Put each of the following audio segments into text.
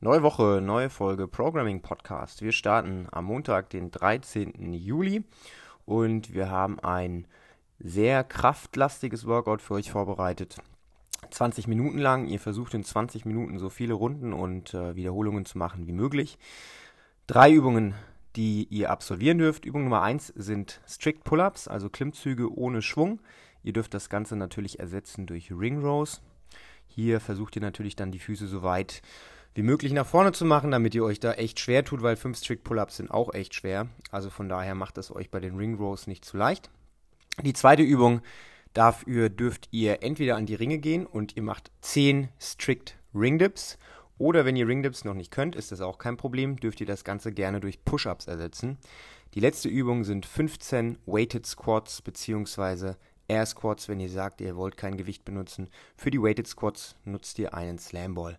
Neue Woche, neue Folge Programming Podcast. Wir starten am Montag, den 13. Juli und wir haben ein sehr kraftlastiges Workout für euch vorbereitet. 20 Minuten lang. Ihr versucht in 20 Minuten so viele Runden und äh, Wiederholungen zu machen wie möglich. Drei Übungen, die ihr absolvieren dürft. Übung Nummer 1 sind Strict Pull-ups, also Klimmzüge ohne Schwung. Ihr dürft das Ganze natürlich ersetzen durch Ring Rows. Hier versucht ihr natürlich dann die Füße so weit wie möglich nach vorne zu machen, damit ihr euch da echt schwer tut, weil 5 Strict Pull-ups sind auch echt schwer. Also von daher macht es euch bei den Ring Rows nicht zu leicht. Die zweite Übung Dafür dürft ihr entweder an die Ringe gehen und ihr macht 10 Strict Ring Dips oder wenn ihr Ring Dips noch nicht könnt, ist das auch kein Problem, dürft ihr das Ganze gerne durch Push-Ups ersetzen. Die letzte Übung sind 15 Weighted Squats bzw. Air Squats, wenn ihr sagt, ihr wollt kein Gewicht benutzen. Für die Weighted Squats nutzt ihr einen Slam Ball.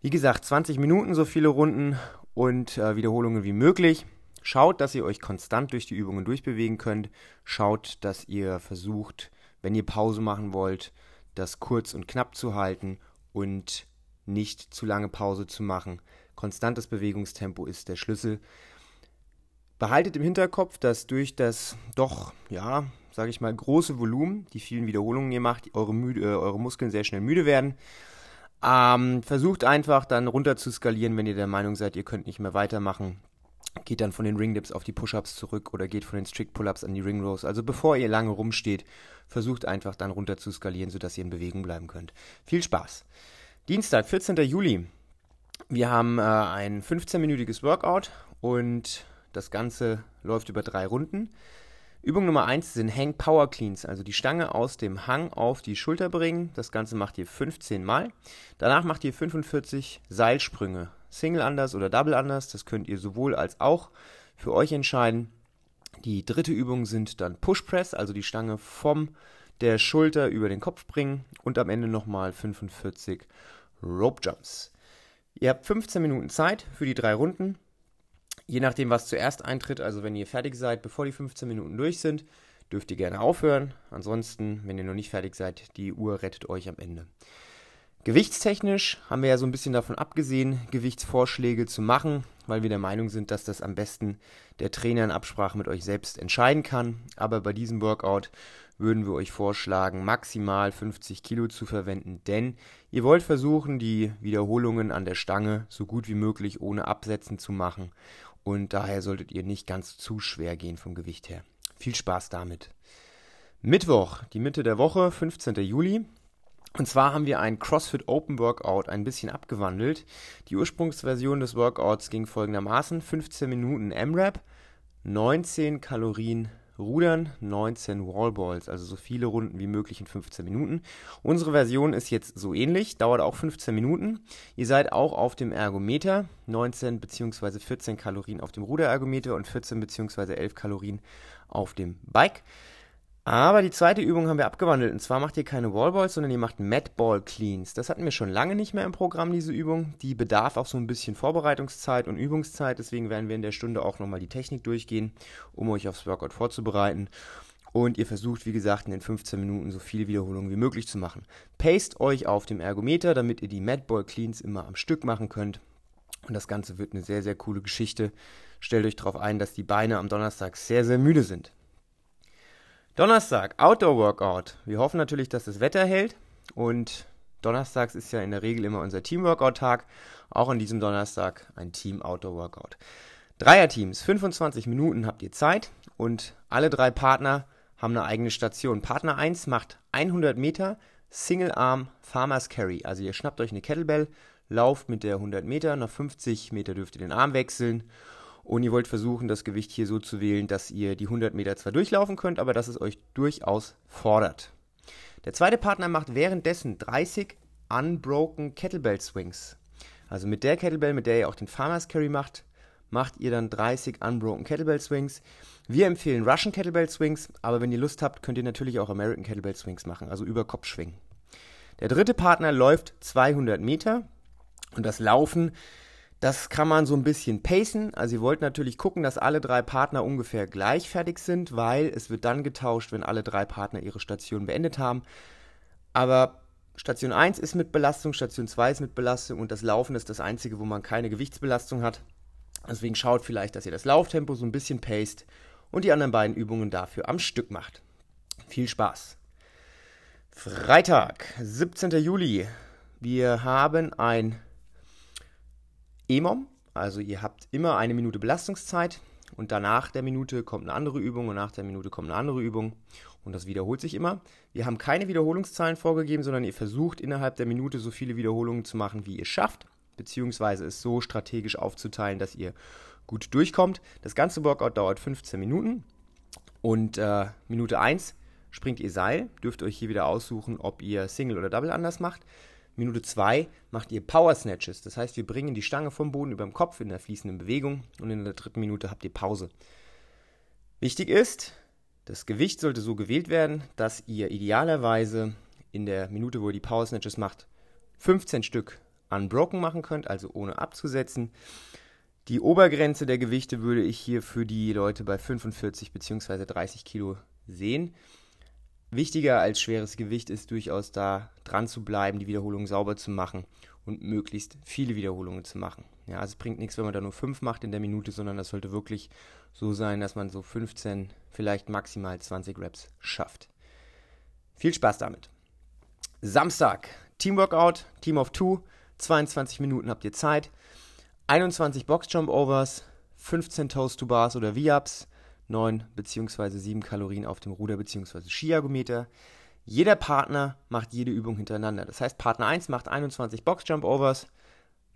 Wie gesagt, 20 Minuten, so viele Runden und äh, Wiederholungen wie möglich. Schaut, dass ihr euch konstant durch die Übungen durchbewegen könnt. Schaut, dass ihr versucht, wenn ihr Pause machen wollt, das kurz und knapp zu halten und nicht zu lange Pause zu machen. Konstantes Bewegungstempo ist der Schlüssel. Behaltet im Hinterkopf, dass durch das doch, ja, sage ich mal, große Volumen, die vielen Wiederholungen ihr macht, eure, müde, äh, eure Muskeln sehr schnell müde werden. Ähm, versucht einfach dann runter zu skalieren, wenn ihr der Meinung seid, ihr könnt nicht mehr weitermachen geht dann von den Ring Dips auf die Push-Ups zurück oder geht von den Strict Pull-Ups an die Ring Rows. Also bevor ihr lange rumsteht, versucht einfach dann runter zu skalieren, sodass ihr in Bewegung bleiben könnt. Viel Spaß. Dienstag, 14. Juli. Wir haben äh, ein 15-minütiges Workout und das Ganze läuft über drei Runden. Übung Nummer 1 sind Hang Power Cleans, also die Stange aus dem Hang auf die Schulter bringen. Das Ganze macht ihr 15 Mal. Danach macht ihr 45 Seilsprünge. Single Unders oder Double Unders, das könnt ihr sowohl als auch für euch entscheiden. Die dritte Übung sind dann Push Press, also die Stange vom der Schulter über den Kopf bringen und am Ende nochmal 45 Rope Jumps. Ihr habt 15 Minuten Zeit für die drei Runden. Je nachdem, was zuerst eintritt, also wenn ihr fertig seid, bevor die 15 Minuten durch sind, dürft ihr gerne aufhören. Ansonsten, wenn ihr noch nicht fertig seid, die Uhr rettet euch am Ende. Gewichtstechnisch haben wir ja so ein bisschen davon abgesehen, Gewichtsvorschläge zu machen, weil wir der Meinung sind, dass das am besten der Trainer in Absprache mit euch selbst entscheiden kann. Aber bei diesem Workout würden wir euch vorschlagen, maximal 50 Kilo zu verwenden, denn ihr wollt versuchen, die Wiederholungen an der Stange so gut wie möglich ohne Absetzen zu machen und daher solltet ihr nicht ganz zu schwer gehen vom Gewicht her. Viel Spaß damit. Mittwoch, die Mitte der Woche, 15. Juli. Und zwar haben wir ein CrossFit Open Workout ein bisschen abgewandelt. Die Ursprungsversion des Workouts ging folgendermaßen: 15 Minuten M-Rap, 19 Kalorien Rudern, 19 Wallballs, also so viele Runden wie möglich in 15 Minuten. Unsere Version ist jetzt so ähnlich, dauert auch 15 Minuten. Ihr seid auch auf dem Ergometer, 19 bzw. 14 Kalorien auf dem Ruderergometer und 14 bzw. 11 Kalorien auf dem Bike. Aber die zweite Übung haben wir abgewandelt. Und zwar macht ihr keine Wallballs, sondern ihr macht Madball Cleans. Das hatten wir schon lange nicht mehr im Programm, diese Übung. Die bedarf auch so ein bisschen Vorbereitungszeit und Übungszeit. Deswegen werden wir in der Stunde auch nochmal die Technik durchgehen, um euch aufs Workout vorzubereiten. Und ihr versucht, wie gesagt, in den 15 Minuten so viele Wiederholungen wie möglich zu machen. Paste euch auf dem Ergometer, damit ihr die Madball Cleans immer am Stück machen könnt. Und das Ganze wird eine sehr, sehr coole Geschichte. Stellt euch darauf ein, dass die Beine am Donnerstag sehr, sehr müde sind. Donnerstag, Outdoor Workout. Wir hoffen natürlich, dass das Wetter hält. Und Donnerstags ist ja in der Regel immer unser Team-Workout-Tag. Auch an diesem Donnerstag ein Team-Outdoor-Workout. Dreierteams, 25 Minuten habt ihr Zeit und alle drei Partner haben eine eigene Station. Partner 1 macht 100 Meter Single Arm Farmers Carry. Also ihr schnappt euch eine Kettlebell, lauft mit der 100 Meter, nach 50 Meter dürft ihr den Arm wechseln und ihr wollt versuchen, das Gewicht hier so zu wählen, dass ihr die 100 Meter zwar durchlaufen könnt, aber dass es euch durchaus fordert. Der zweite Partner macht währenddessen 30 Unbroken Kettlebell Swings. Also mit der Kettlebell, mit der ihr auch den Farmers Carry macht, macht ihr dann 30 Unbroken Kettlebell Swings. Wir empfehlen Russian Kettlebell Swings, aber wenn ihr Lust habt, könnt ihr natürlich auch American Kettlebell Swings machen, also über Kopf schwingen. Der dritte Partner läuft 200 Meter und das Laufen das kann man so ein bisschen pacen. Also ihr wollt natürlich gucken, dass alle drei Partner ungefähr gleich fertig sind, weil es wird dann getauscht, wenn alle drei Partner ihre Station beendet haben. Aber Station 1 ist mit Belastung, Station 2 ist mit Belastung und das Laufen ist das einzige, wo man keine Gewichtsbelastung hat. Deswegen schaut vielleicht, dass ihr das Lauftempo so ein bisschen paced und die anderen beiden Übungen dafür am Stück macht. Viel Spaß! Freitag, 17. Juli. Wir haben ein EMOM, also ihr habt immer eine Minute Belastungszeit und danach der Minute kommt eine andere Übung und nach der Minute kommt eine andere Übung und das wiederholt sich immer. Wir haben keine Wiederholungszahlen vorgegeben, sondern ihr versucht innerhalb der Minute so viele Wiederholungen zu machen, wie ihr schafft, beziehungsweise es so strategisch aufzuteilen, dass ihr gut durchkommt. Das ganze Workout dauert 15 Minuten und äh, Minute 1 springt ihr Seil, dürft euch hier wieder aussuchen, ob ihr Single oder Double anders macht. Minute 2 macht ihr Power Snatches, das heißt, wir bringen die Stange vom Boden über dem Kopf in der fließenden Bewegung und in der dritten Minute habt ihr Pause. Wichtig ist, das Gewicht sollte so gewählt werden, dass ihr idealerweise in der Minute, wo ihr die Power Snatches macht, 15 Stück unbroken machen könnt, also ohne abzusetzen. Die Obergrenze der Gewichte würde ich hier für die Leute bei 45 bzw. 30 Kilo sehen. Wichtiger als schweres Gewicht ist durchaus da dran zu bleiben, die Wiederholungen sauber zu machen und möglichst viele Wiederholungen zu machen. Ja, also es bringt nichts, wenn man da nur 5 macht in der Minute, sondern das sollte wirklich so sein, dass man so 15, vielleicht maximal 20 Reps schafft. Viel Spaß damit. Samstag, Teamworkout, Team of Two, 22 Minuten habt ihr Zeit, 21 Box Jump Overs, 15 Toast to Bars oder V-Ups, 9 bzw. 7 Kalorien auf dem Ruder bzw. Skiergometer. Jeder Partner macht jede Übung hintereinander. Das heißt, Partner 1 macht 21 Box-Jump-Overs,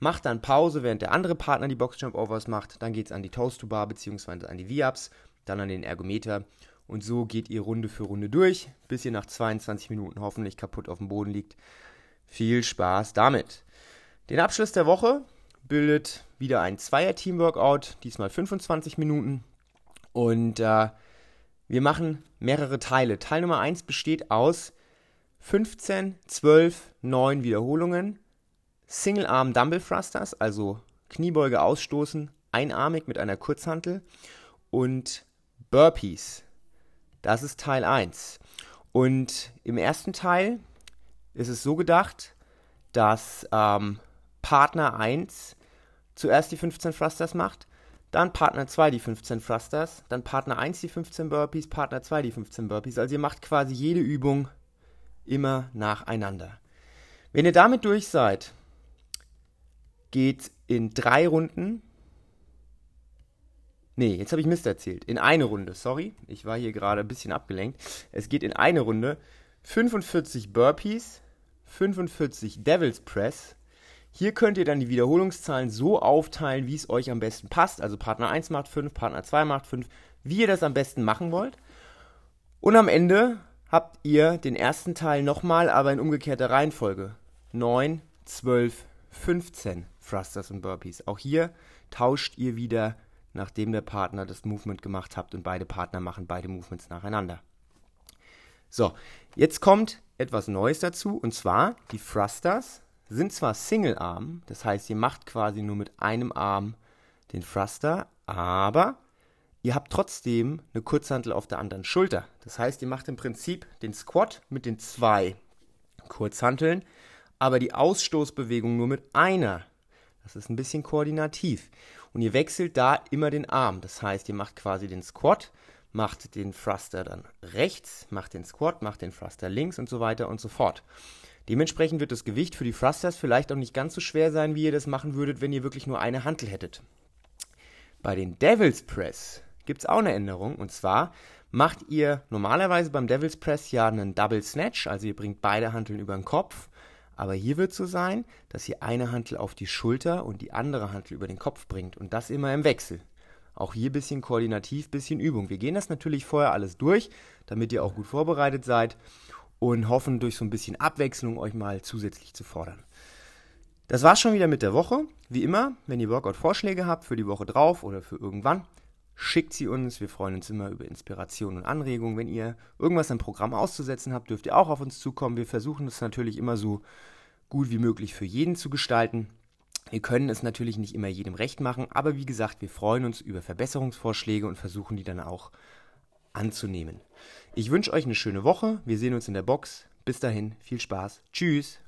macht dann Pause, während der andere Partner die Box-Jump-Overs macht. Dann geht es an die Toast-to-Bar bzw. an die V-Ups, dann an den Ergometer. Und so geht ihr Runde für Runde durch, bis ihr nach 22 Minuten hoffentlich kaputt auf dem Boden liegt. Viel Spaß damit. Den Abschluss der Woche bildet wieder ein Zweier-Team-Workout, diesmal 25 Minuten. Und äh, wir machen mehrere Teile. Teil Nummer 1 besteht aus 15, 12, 9 Wiederholungen, Single Arm Dumbbell Thrusters, also Kniebeuge ausstoßen, einarmig mit einer Kurzhantel und Burpees. Das ist Teil 1. Und im ersten Teil ist es so gedacht, dass ähm, Partner 1 zuerst die 15 Thrusters macht, dann Partner 2 die 15 Thrusters, dann Partner 1 die 15 Burpees, Partner 2 die 15 Burpees. Also ihr macht quasi jede Übung immer nacheinander. Wenn ihr damit durch seid, geht in drei Runden. Nee, jetzt habe ich Mist erzählt. In eine Runde, sorry. Ich war hier gerade ein bisschen abgelenkt. Es geht in eine Runde 45 Burpees, 45 Devil's Press, hier könnt ihr dann die Wiederholungszahlen so aufteilen, wie es euch am besten passt. Also Partner 1 macht 5, Partner 2 macht 5, wie ihr das am besten machen wollt. Und am Ende habt ihr den ersten Teil nochmal, aber in umgekehrter Reihenfolge. 9, 12, 15 Thrusters und Burpees. Auch hier tauscht ihr wieder, nachdem der Partner das Movement gemacht habt und beide Partner machen beide Movements nacheinander. So, jetzt kommt etwas Neues dazu und zwar die Thrusters sind zwar Single-Arm, das heißt, ihr macht quasi nur mit einem Arm den Thruster, aber ihr habt trotzdem eine Kurzhantel auf der anderen Schulter. Das heißt, ihr macht im Prinzip den Squat mit den zwei Kurzhanteln, aber die Ausstoßbewegung nur mit einer. Das ist ein bisschen koordinativ. Und ihr wechselt da immer den Arm. Das heißt, ihr macht quasi den Squat, macht den Thruster dann rechts, macht den Squat, macht den Thruster links und so weiter und so fort. Dementsprechend wird das Gewicht für die Thrusters vielleicht auch nicht ganz so schwer sein, wie ihr das machen würdet, wenn ihr wirklich nur eine Hantel hättet. Bei den Devil's Press gibt es auch eine Änderung und zwar macht ihr normalerweise beim Devil's Press ja einen Double Snatch, also ihr bringt beide Hanteln über den Kopf, aber hier wird es so sein, dass ihr eine Hantel auf die Schulter und die andere Hantel über den Kopf bringt und das immer im Wechsel. Auch hier ein bisschen koordinativ, bisschen Übung. Wir gehen das natürlich vorher alles durch, damit ihr auch gut vorbereitet seid und hoffen, durch so ein bisschen Abwechslung euch mal zusätzlich zu fordern. Das war's schon wieder mit der Woche. Wie immer, wenn ihr Workout-Vorschläge habt für die Woche drauf oder für irgendwann, schickt sie uns. Wir freuen uns immer über Inspiration und Anregungen. Wenn ihr irgendwas im Programm auszusetzen habt, dürft ihr auch auf uns zukommen. Wir versuchen es natürlich immer so gut wie möglich für jeden zu gestalten. Wir können es natürlich nicht immer jedem recht machen, aber wie gesagt, wir freuen uns über Verbesserungsvorschläge und versuchen die dann auch anzunehmen. Ich wünsche euch eine schöne Woche. Wir sehen uns in der Box. Bis dahin, viel Spaß. Tschüss.